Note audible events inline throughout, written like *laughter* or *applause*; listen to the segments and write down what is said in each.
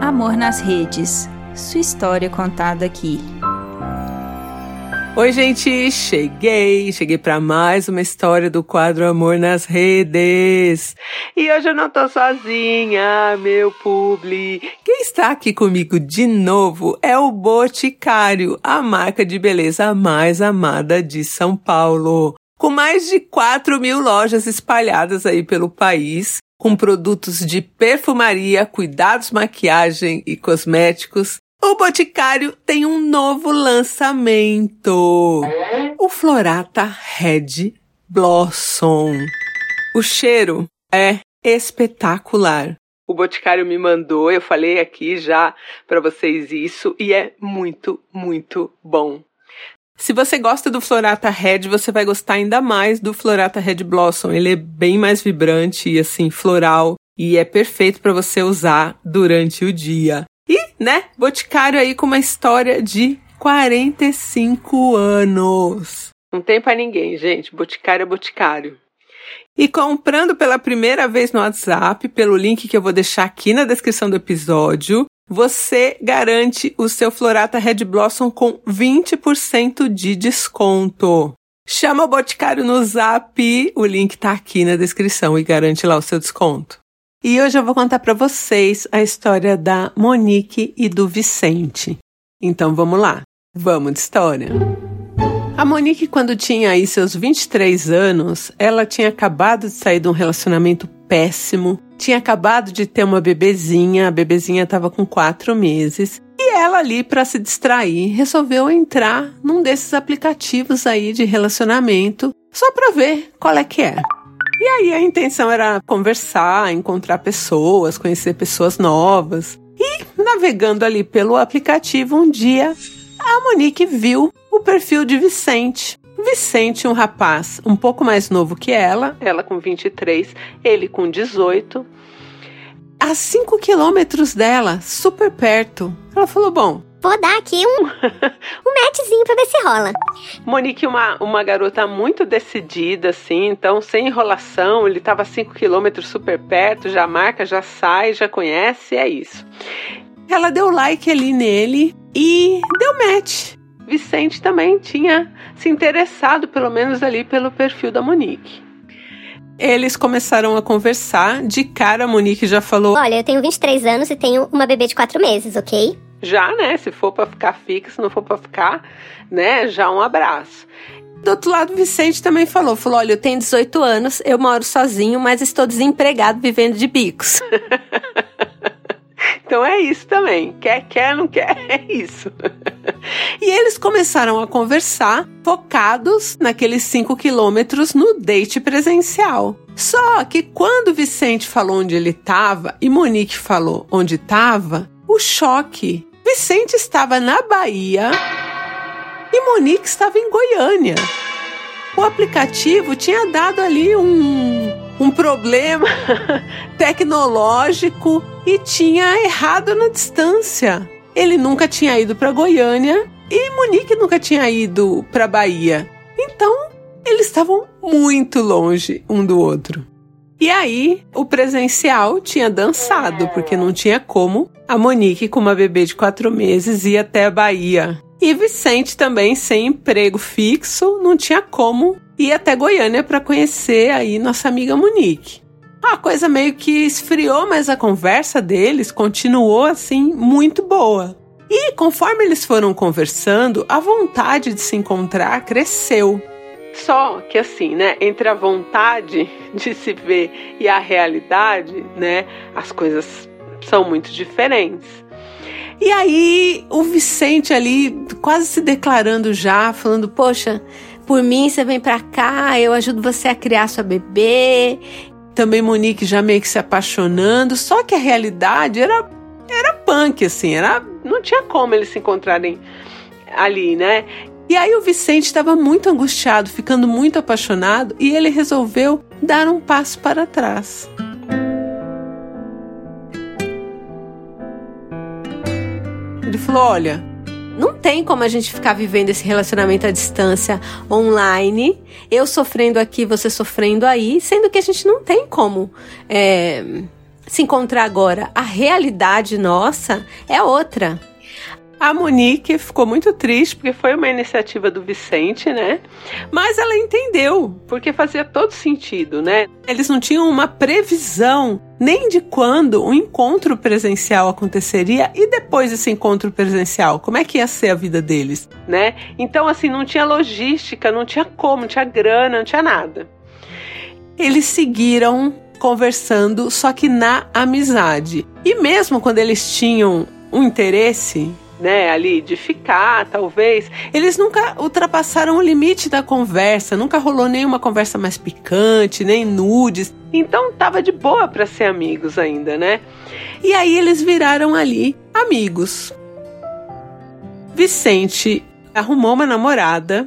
Amor nas redes. Sua história contada aqui. Oi, gente, cheguei, cheguei para mais uma história do quadro Amor nas Redes. E hoje eu não tô sozinha, meu publi. Quem está aqui comigo de novo é o Boticário, a marca de beleza mais amada de São Paulo. Com mais de 4 mil lojas espalhadas aí pelo país, com produtos de perfumaria, cuidados, maquiagem e cosméticos, o Boticário tem um novo lançamento. O Florata Red Blossom. O cheiro é espetacular. O Boticário me mandou, eu falei aqui já para vocês isso e é muito, muito bom. Se você gosta do Florata Red, você vai gostar ainda mais do Florata Red Blossom. Ele é bem mais vibrante e assim floral e é perfeito para você usar durante o dia. E, né, Boticário aí com uma história de 45 anos. Não tem para ninguém, gente. Boticário é Boticário. E comprando pela primeira vez no WhatsApp, pelo link que eu vou deixar aqui na descrição do episódio, você garante o seu Florata Red Blossom com 20% de desconto. Chama o Boticário no Zap, o link tá aqui na descrição e garante lá o seu desconto. E hoje eu vou contar para vocês a história da Monique e do Vicente. Então vamos lá, vamos de história. A Monique, quando tinha aí seus 23 anos, ela tinha acabado de sair de um relacionamento péssimo, tinha acabado de ter uma bebezinha, a bebezinha estava com quatro meses, e ela ali, para se distrair, resolveu entrar num desses aplicativos aí de relacionamento, só para ver qual é que é. E aí a intenção era conversar, encontrar pessoas, conhecer pessoas novas. E navegando ali pelo aplicativo, um dia a Monique viu o perfil de Vicente. Vicente, um rapaz um pouco mais novo que ela, ela com 23, ele com 18, a 5 quilômetros dela, super perto. Ela falou: Bom, Vou dar aqui um, *laughs* um matchzinho pra ver se rola. Monique, uma, uma garota muito decidida, assim, então sem enrolação, ele tava 5 quilômetros super perto, já marca, já sai, já conhece, é isso. Ela deu like ali nele e deu match. Vicente também tinha se interessado, pelo menos ali, pelo perfil da Monique. Eles começaram a conversar. De cara, a Monique já falou: Olha, eu tenho 23 anos e tenho uma bebê de 4 meses, ok? Já, né? Se for para ficar fixa, se não for para ficar, né? Já um abraço. Do outro lado, Vicente também falou: falou, olha, eu tenho 18 anos, eu moro sozinho, mas estou desempregado vivendo de bicos. *laughs* Então é isso também. Quer, quer, não quer, *laughs* é isso. e eles começaram a conversar, focados naqueles 5 quilômetros no date presencial. Só que quando Vicente falou onde ele estava e Monique falou onde estava, o choque. Vicente estava na Bahia e Monique estava em Goiânia. O aplicativo tinha dado ali um, um problema *laughs* tecnológico e tinha errado na distância. Ele nunca tinha ido para Goiânia e Monique nunca tinha ido para Bahia. Então, eles estavam muito longe um do outro. E aí, o presencial tinha dançado, porque não tinha como a Monique, com uma bebê de quatro meses, ir até a Bahia. E Vicente também, sem emprego fixo, não tinha como ir até Goiânia para conhecer aí nossa amiga Monique. A coisa meio que esfriou, mas a conversa deles continuou assim muito boa. E conforme eles foram conversando, a vontade de se encontrar cresceu. Só que assim, né, entre a vontade de se ver e a realidade, né, as coisas são muito diferentes. E aí, o Vicente ali, quase se declarando já, falando: Poxa, por mim você vem pra cá, eu ajudo você a criar sua bebê, também Monique já meio que se apaixonando, só que a realidade era era punk assim, era não tinha como eles se encontrarem ali, né? E aí o Vicente estava muito angustiado, ficando muito apaixonado, e ele resolveu dar um passo para trás. Ele falou: "Olha, Não tem como a gente ficar vivendo esse relacionamento à distância online, eu sofrendo aqui, você sofrendo aí, sendo que a gente não tem como é, se encontrar agora. A realidade nossa é outra. A Monique ficou muito triste porque foi uma iniciativa do Vicente, né? Mas ela entendeu, porque fazia todo sentido, né? Eles não tinham uma previsão nem de quando o encontro presencial aconteceria e depois desse encontro presencial, como é que ia ser a vida deles, né? Então assim, não tinha logística, não tinha como, não tinha grana, não tinha nada. Eles seguiram conversando, só que na amizade. E mesmo quando eles tinham um interesse né, ali de ficar, talvez. Eles nunca ultrapassaram o limite da conversa, nunca rolou nenhuma conversa mais picante, nem nudes. Então tava de boa para ser amigos ainda, né? E aí eles viraram ali amigos. Vicente arrumou uma namorada.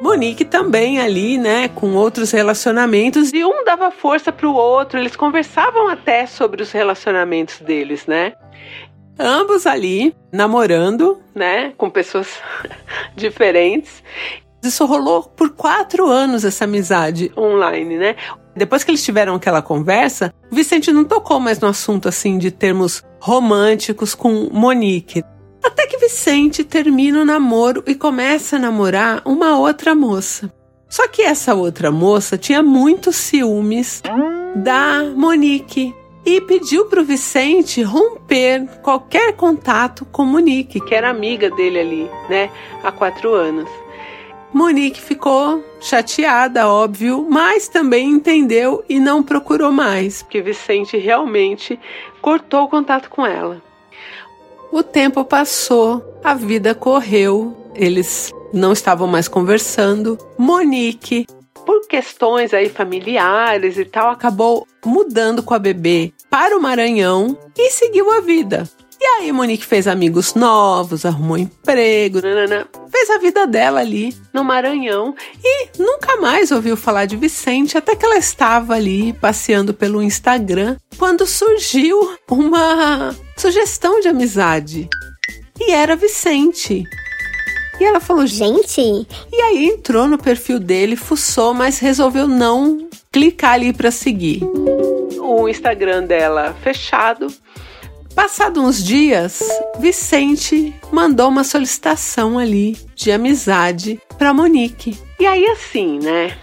Monique também ali, né, com outros relacionamentos e um dava força para o outro, eles conversavam até sobre os relacionamentos deles, né? Ambos ali namorando, né, com pessoas *laughs* diferentes. Isso rolou por quatro anos, essa amizade online, né? Depois que eles tiveram aquela conversa, o Vicente não tocou mais no assunto assim de termos românticos com Monique. Até que Vicente termina o namoro e começa a namorar uma outra moça. Só que essa outra moça tinha muitos ciúmes da Monique e pediu para o Vicente romper qualquer contato com Monique, que era amiga dele ali, né, há quatro anos. Monique ficou chateada, óbvio, mas também entendeu e não procurou mais, porque Vicente realmente cortou o contato com ela. O tempo passou, a vida correu, eles não estavam mais conversando. Monique por questões aí familiares e tal, acabou mudando com a bebê para o Maranhão e seguiu a vida. E aí Monique fez amigos novos, arrumou emprego, nanana, fez a vida dela ali no Maranhão e nunca mais ouviu falar de Vicente até que ela estava ali passeando pelo Instagram quando surgiu uma sugestão de amizade. E era Vicente. E ela falou: Gente. E aí entrou no perfil dele, fuçou, mas resolveu não clicar ali para seguir. O Instagram dela fechado. Passado uns dias, Vicente mandou uma solicitação ali de amizade para Monique. E aí assim, né?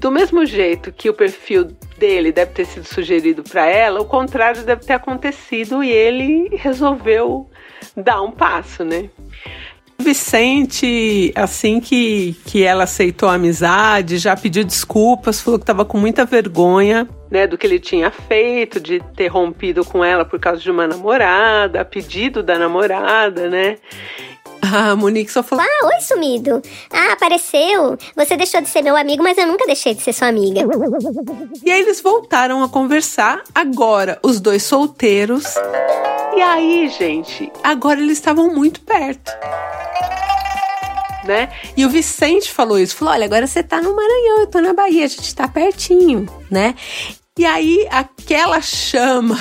Do mesmo jeito que o perfil dele deve ter sido sugerido para ela, o contrário deve ter acontecido e ele resolveu dar um passo, né? Vicente, assim que, que ela aceitou a amizade, já pediu desculpas, falou que estava com muita vergonha, né, do que ele tinha feito, de ter rompido com ela por causa de uma namorada, a pedido da namorada, né? A Monique só falou: Ah, oi, sumido. Ah, apareceu. Você deixou de ser meu amigo, mas eu nunca deixei de ser sua amiga. E aí eles voltaram a conversar, agora os dois solteiros. E aí, gente, agora eles estavam muito perto né? E o Vicente falou isso, falou: olha, agora você tá no Maranhão, eu tô na Bahia, a gente tá pertinho, né? E aí aquela chama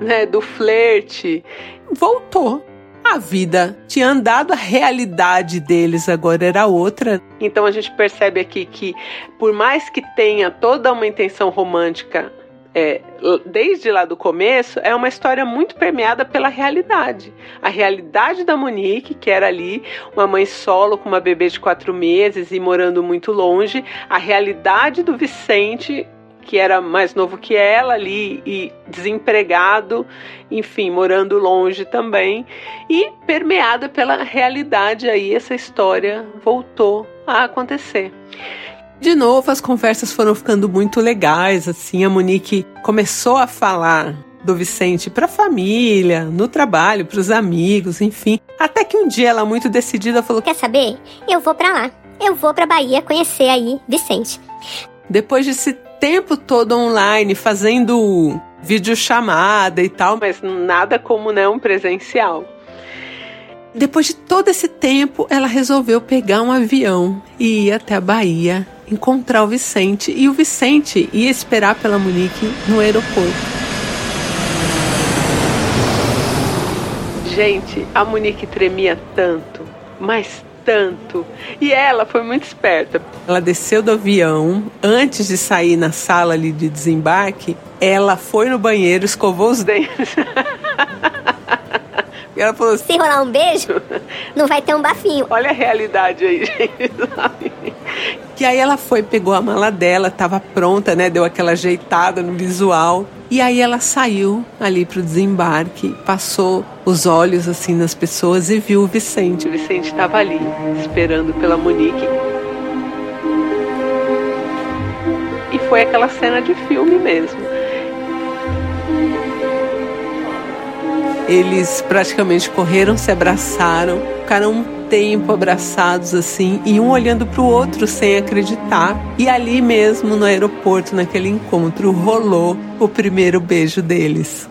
né, do flerte voltou. A vida tinha andado, a realidade deles agora era outra. Então a gente percebe aqui que, por mais que tenha toda uma intenção romântica é, desde lá do começo, é uma história muito permeada pela realidade. A realidade da Monique, que era ali uma mãe solo com uma bebê de quatro meses e morando muito longe, a realidade do Vicente, que era mais novo que ela ali e desempregado, enfim, morando longe também, e permeada pela realidade aí essa história voltou a acontecer. De novo, as conversas foram ficando muito legais, assim, a Monique começou a falar do Vicente para a família, no trabalho, para os amigos, enfim. Até que um dia ela muito decidida falou: "Quer saber? Eu vou para lá. Eu vou para Bahia conhecer aí Vicente." Depois desse tempo todo online fazendo videochamada e tal, mas nada como né, um presencial. Depois de todo esse tempo, ela resolveu pegar um avião e ir até a Bahia encontrar o Vicente e o Vicente ia esperar pela Monique no aeroporto. Gente, a Monique tremia tanto, mas tanto. E ela foi muito esperta. Ela desceu do avião, antes de sair na sala ali de desembarque, ela foi no banheiro, escovou os dentes. *laughs* E ela falou assim, Se rolar um beijo, *laughs* não vai ter um bafinho. Olha a realidade aí, *laughs* gente. Que aí ela foi, pegou a mala dela, tava pronta, né? Deu aquela ajeitada no visual. E aí ela saiu ali pro desembarque, passou os olhos assim nas pessoas e viu o Vicente. O Vicente estava ali, esperando pela Monique. E foi aquela cena de filme mesmo. Eles praticamente correram, se abraçaram, ficaram um tempo abraçados assim e um olhando para o outro sem acreditar. E ali mesmo no aeroporto, naquele encontro, rolou o primeiro beijo deles.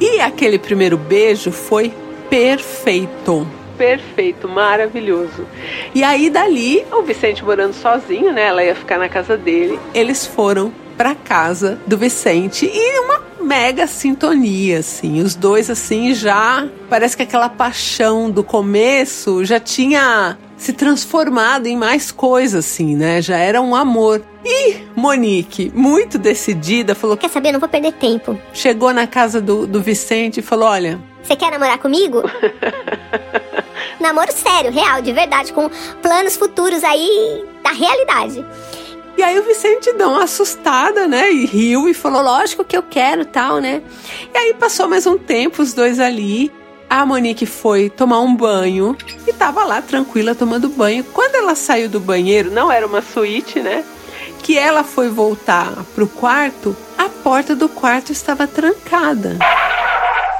E aquele primeiro beijo foi perfeito. Perfeito, maravilhoso. E aí dali, o Vicente morando sozinho, né? Ela ia ficar na casa dele. Eles foram para casa do Vicente e uma mega sintonia, assim. Os dois, assim, já. Parece que aquela paixão do começo já tinha se transformado em mais coisas, assim, né? Já era um amor. E Monique, muito decidida, falou: Quer saber? Não vou perder tempo. Chegou na casa do, do Vicente e falou: Olha. Você quer namorar comigo? *laughs* Namoro sério, real, de verdade, com planos futuros aí da realidade. E aí o Vicente deu uma assustada, né? E riu e falou: lógico que eu quero, tal, né? E aí passou mais um tempo, os dois ali. A Monique foi tomar um banho e tava lá tranquila tomando banho. Quando ela saiu do banheiro, não era uma suíte, né? Que ela foi voltar pro quarto, a porta do quarto estava trancada.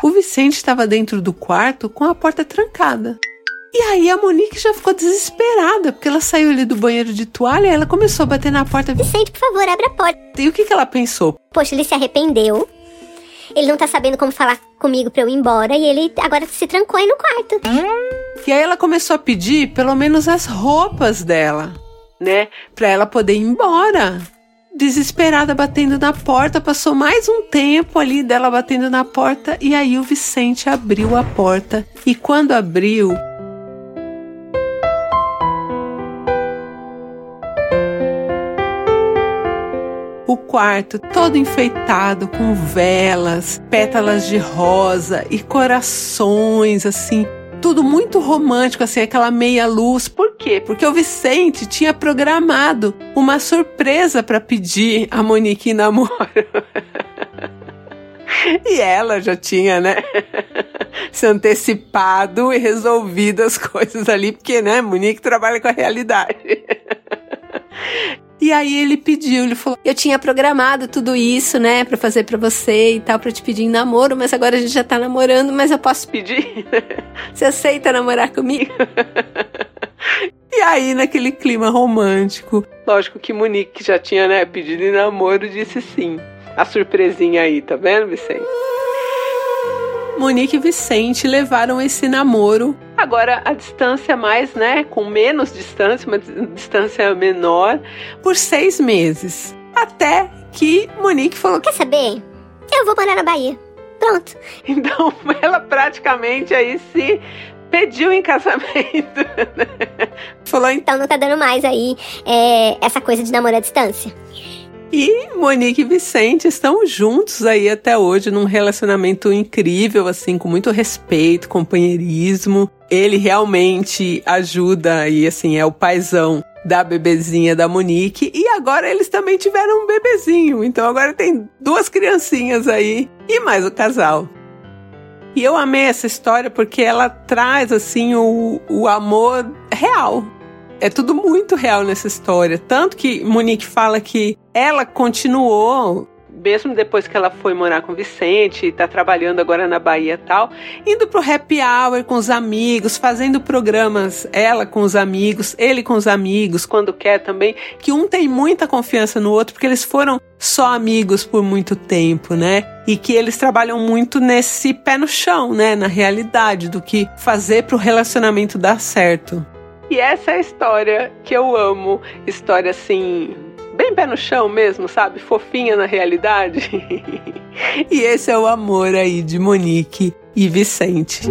O Vicente estava dentro do quarto com a porta trancada. E aí a Monique já ficou desesperada, porque ela saiu ali do banheiro de toalha e ela começou a bater na porta. Vicente, por favor, abre a porta. E o que, que ela pensou? Poxa, ele se arrependeu. Ele não tá sabendo como falar comigo pra eu ir embora e ele agora se trancou aí no quarto. E aí ela começou a pedir pelo menos as roupas dela, né? Pra ela poder ir embora. Desesperada batendo na porta, passou mais um tempo ali dela batendo na porta e aí o Vicente abriu a porta. E quando abriu, o quarto todo enfeitado com velas, pétalas de rosa e corações assim. Tudo muito romântico, assim, aquela meia luz. Por quê? Porque o Vicente tinha programado uma surpresa para pedir a Monique namoro. *laughs* E ela já tinha, né, *laughs* se antecipado e resolvido as coisas ali, porque, né, Monique trabalha com a realidade. *laughs* E aí ele pediu, ele falou: "Eu tinha programado tudo isso, né, para fazer para você e tal, para te pedir em namoro, mas agora a gente já tá namorando, mas eu posso pedir? *laughs* Você aceita namorar comigo?" E aí, naquele clima romântico, lógico que Monique já tinha, né, pedido em namoro, disse sim. A surpresinha aí, tá vendo, Vicente? Monique e Vicente levaram esse namoro. Agora a distância mais, né, com menos distância, uma distância menor, por seis meses. Até que Monique falou: Quer saber? Eu vou morar na Bahia. Pronto. Então *laughs* ela praticamente aí se pediu em casamento. *laughs* Falou então não tá dando mais aí é, essa coisa de namorar à distância. E Monique e Vicente estão juntos aí até hoje num relacionamento incrível, assim, com muito respeito, companheirismo. Ele realmente ajuda e assim é o paizão da bebezinha da Monique e agora eles também tiveram um bebezinho. Então agora tem duas criancinhas aí e mais o casal. E eu amei essa história porque ela traz assim o, o amor real é tudo muito real nessa história. Tanto que Monique fala que ela continuou mesmo depois que ela foi morar com o Vicente, está trabalhando agora na Bahia e tal, indo pro happy hour com os amigos, fazendo programas, ela com os amigos, ele com os amigos, quando quer também, que um tem muita confiança no outro, porque eles foram só amigos por muito tempo, né? E que eles trabalham muito nesse pé no chão, né? Na realidade, do que fazer pro relacionamento dar certo. E essa é a história que eu amo. História assim, bem pé no chão mesmo, sabe? Fofinha na realidade. *laughs* e esse é o amor aí de Monique e Vicente.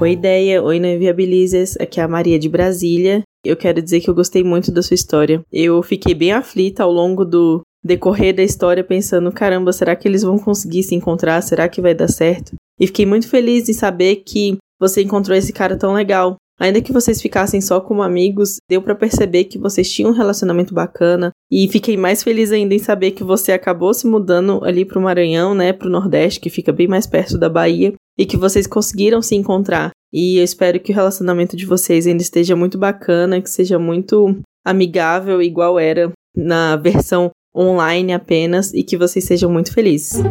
Oi, ideia. Oi, não Viabilizes. Aqui é a Maria de Brasília. Eu quero dizer que eu gostei muito da sua história. Eu fiquei bem aflita ao longo do decorrer da história, pensando: caramba, será que eles vão conseguir se encontrar? Será que vai dar certo? E fiquei muito feliz em saber que você encontrou esse cara tão legal. Ainda que vocês ficassem só como amigos, deu para perceber que vocês tinham um relacionamento bacana. E fiquei mais feliz ainda em saber que você acabou se mudando ali pro Maranhão, né, pro Nordeste, que fica bem mais perto da Bahia, e que vocês conseguiram se encontrar. E eu espero que o relacionamento de vocês ainda esteja muito bacana, que seja muito amigável, igual era na versão online apenas, e que vocês sejam muito felizes.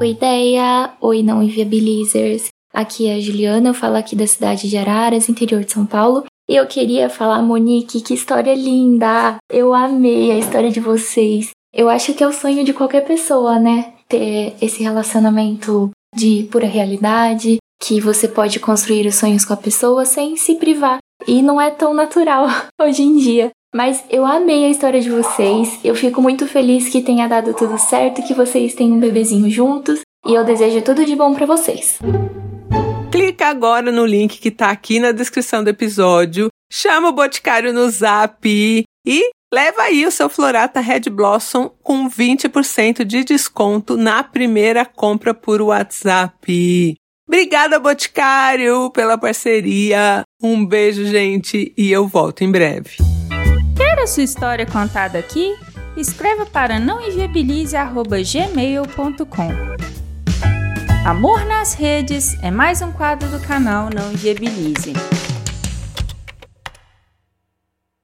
Oi, ideia! Oi, não inviabilizers! Aqui é a Juliana, eu falo aqui da cidade de Araras, interior de São Paulo. E eu queria falar, Monique, que história linda! Eu amei a história de vocês. Eu acho que é o sonho de qualquer pessoa, né? Ter esse relacionamento de pura realidade, que você pode construir os sonhos com a pessoa sem se privar. E não é tão natural *laughs* hoje em dia. Mas eu amei a história de vocês. Eu fico muito feliz que tenha dado tudo certo, que vocês têm um bebezinho juntos. E eu desejo tudo de bom para vocês. Clica agora no link que tá aqui na descrição do episódio. Chama o Boticário no zap e leva aí o seu Florata Red Blossom com 20% de desconto na primeira compra por WhatsApp. Obrigada, Boticário, pela parceria. Um beijo, gente, e eu volto em breve. Quer a sua história contada aqui? Escreva para nãoinviabilize.gmail.com Amor nas Redes é mais um quadro do canal Não Inviabilize.